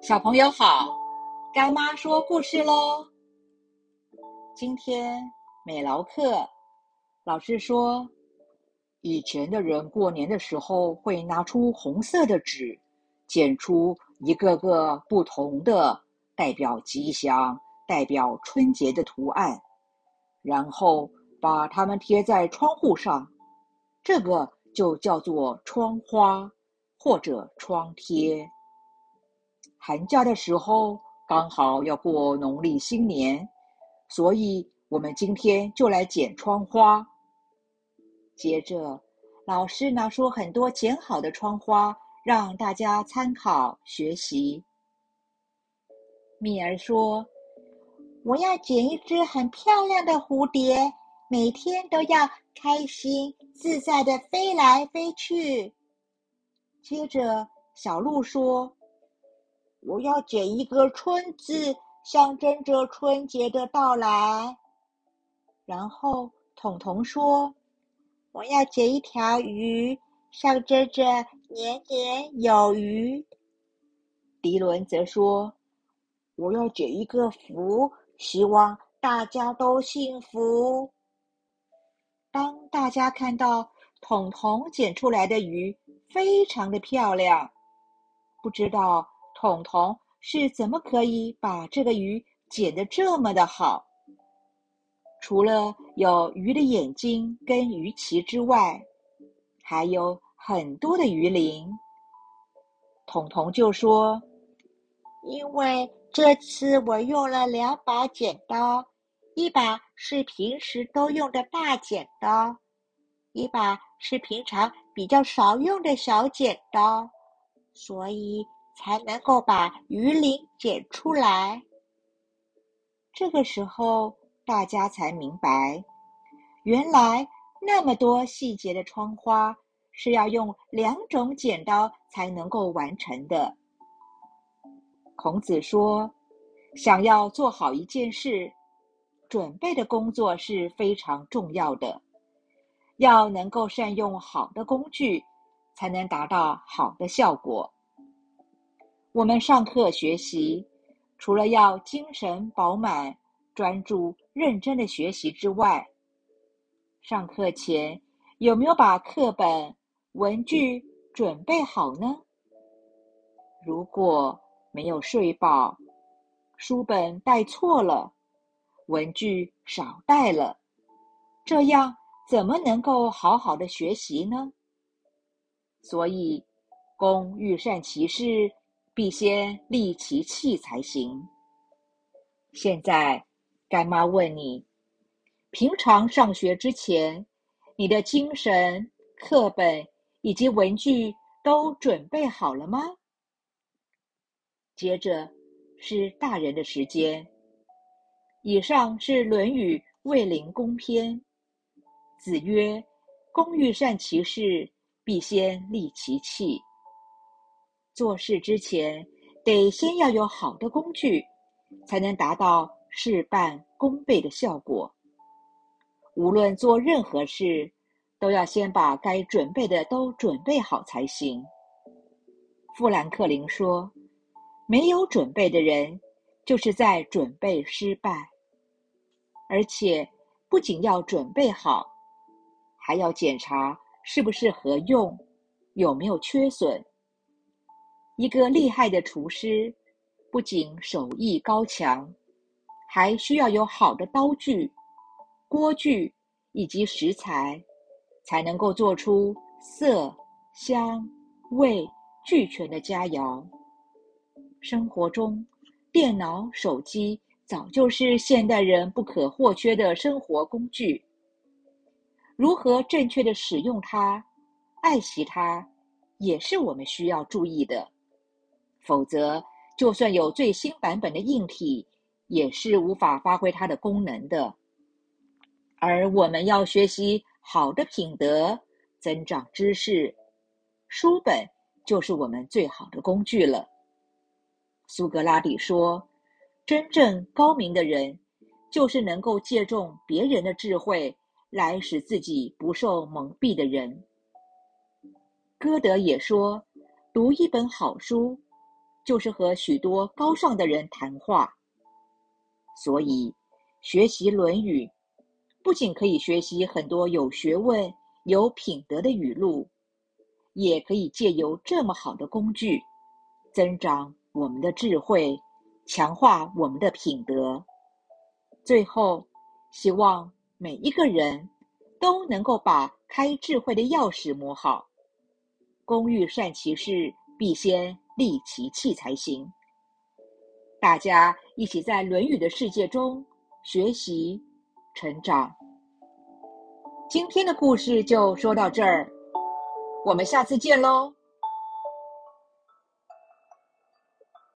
小朋友好，干妈说故事喽。今天美劳课老师说，以前的人过年的时候会拿出红色的纸，剪出一个个不同的代表吉祥、代表春节的图案，然后把它们贴在窗户上，这个就叫做窗花或者窗贴。寒假的时候刚好要过农历新年，所以我们今天就来剪窗花。接着，老师拿出很多剪好的窗花，让大家参考学习。蜜儿说：“我要剪一只很漂亮的蝴蝶，每天都要开心自在的飞来飞去。”接着，小鹿说。我要剪一个“春”字，象征着春节的到来。然后，彤彤说：“我要剪一条鱼，象征着年年有余。”迪伦则说：“我要剪一个‘福’，希望大家都幸福。”当大家看到彤彤剪出来的鱼非常的漂亮，不知道。彤彤是怎么可以把这个鱼剪得这么的好？除了有鱼的眼睛跟鱼鳍之外，还有很多的鱼鳞。彤彤就说：“因为这次我用了两把剪刀，一把是平时都用的大剪刀，一把是平常比较少用的小剪刀，所以。”才能够把鱼鳞剪出来。这个时候，大家才明白，原来那么多细节的窗花是要用两种剪刀才能够完成的。孔子说：“想要做好一件事，准备的工作是非常重要的。要能够善用好的工具，才能达到好的效果。”我们上课学习，除了要精神饱满、专注认真的学习之外，上课前有没有把课本、文具准备好呢？如果没有睡饱，书本带错了，文具少带了，这样怎么能够好好的学习呢？所以，工欲善其事。必先利其器才行。现在，干妈问你：平常上学之前，你的精神、课本以及文具都准备好了吗？接着是大人的时间。以上是《论语·卫灵公篇》。子曰：“工欲善其事，必先利其器。”做事之前，得先要有好的工具，才能达到事半功倍的效果。无论做任何事，都要先把该准备的都准备好才行。富兰克林说：“没有准备的人，就是在准备失败。而且，不仅要准备好，还要检查是不是合用，有没有缺损。”一个厉害的厨师，不仅手艺高强，还需要有好的刀具、锅具以及食材，才能够做出色、香、味俱全的佳肴。生活中，电脑、手机早就是现代人不可或缺的生活工具。如何正确的使用它、爱惜它，也是我们需要注意的。否则，就算有最新版本的硬体，也是无法发挥它的功能的。而我们要学习好的品德，增长知识，书本就是我们最好的工具了。苏格拉底说：“真正高明的人，就是能够借重别人的智慧，来使自己不受蒙蔽的人。”歌德也说，读一本好书，就是和许多高尚的人谈话。所以，学习《论语》，不仅可以学习很多有学问、有品德的语录，也可以借由这么好的工具，增长我们的智慧，强化我们的品德。最后，希望每一个人都能够把开智慧的钥匙摸好。工欲善其事，必先利其器才行。大家一起在《论语》的世界中学习、成长。今天的故事就说到这儿，我们下次见喽。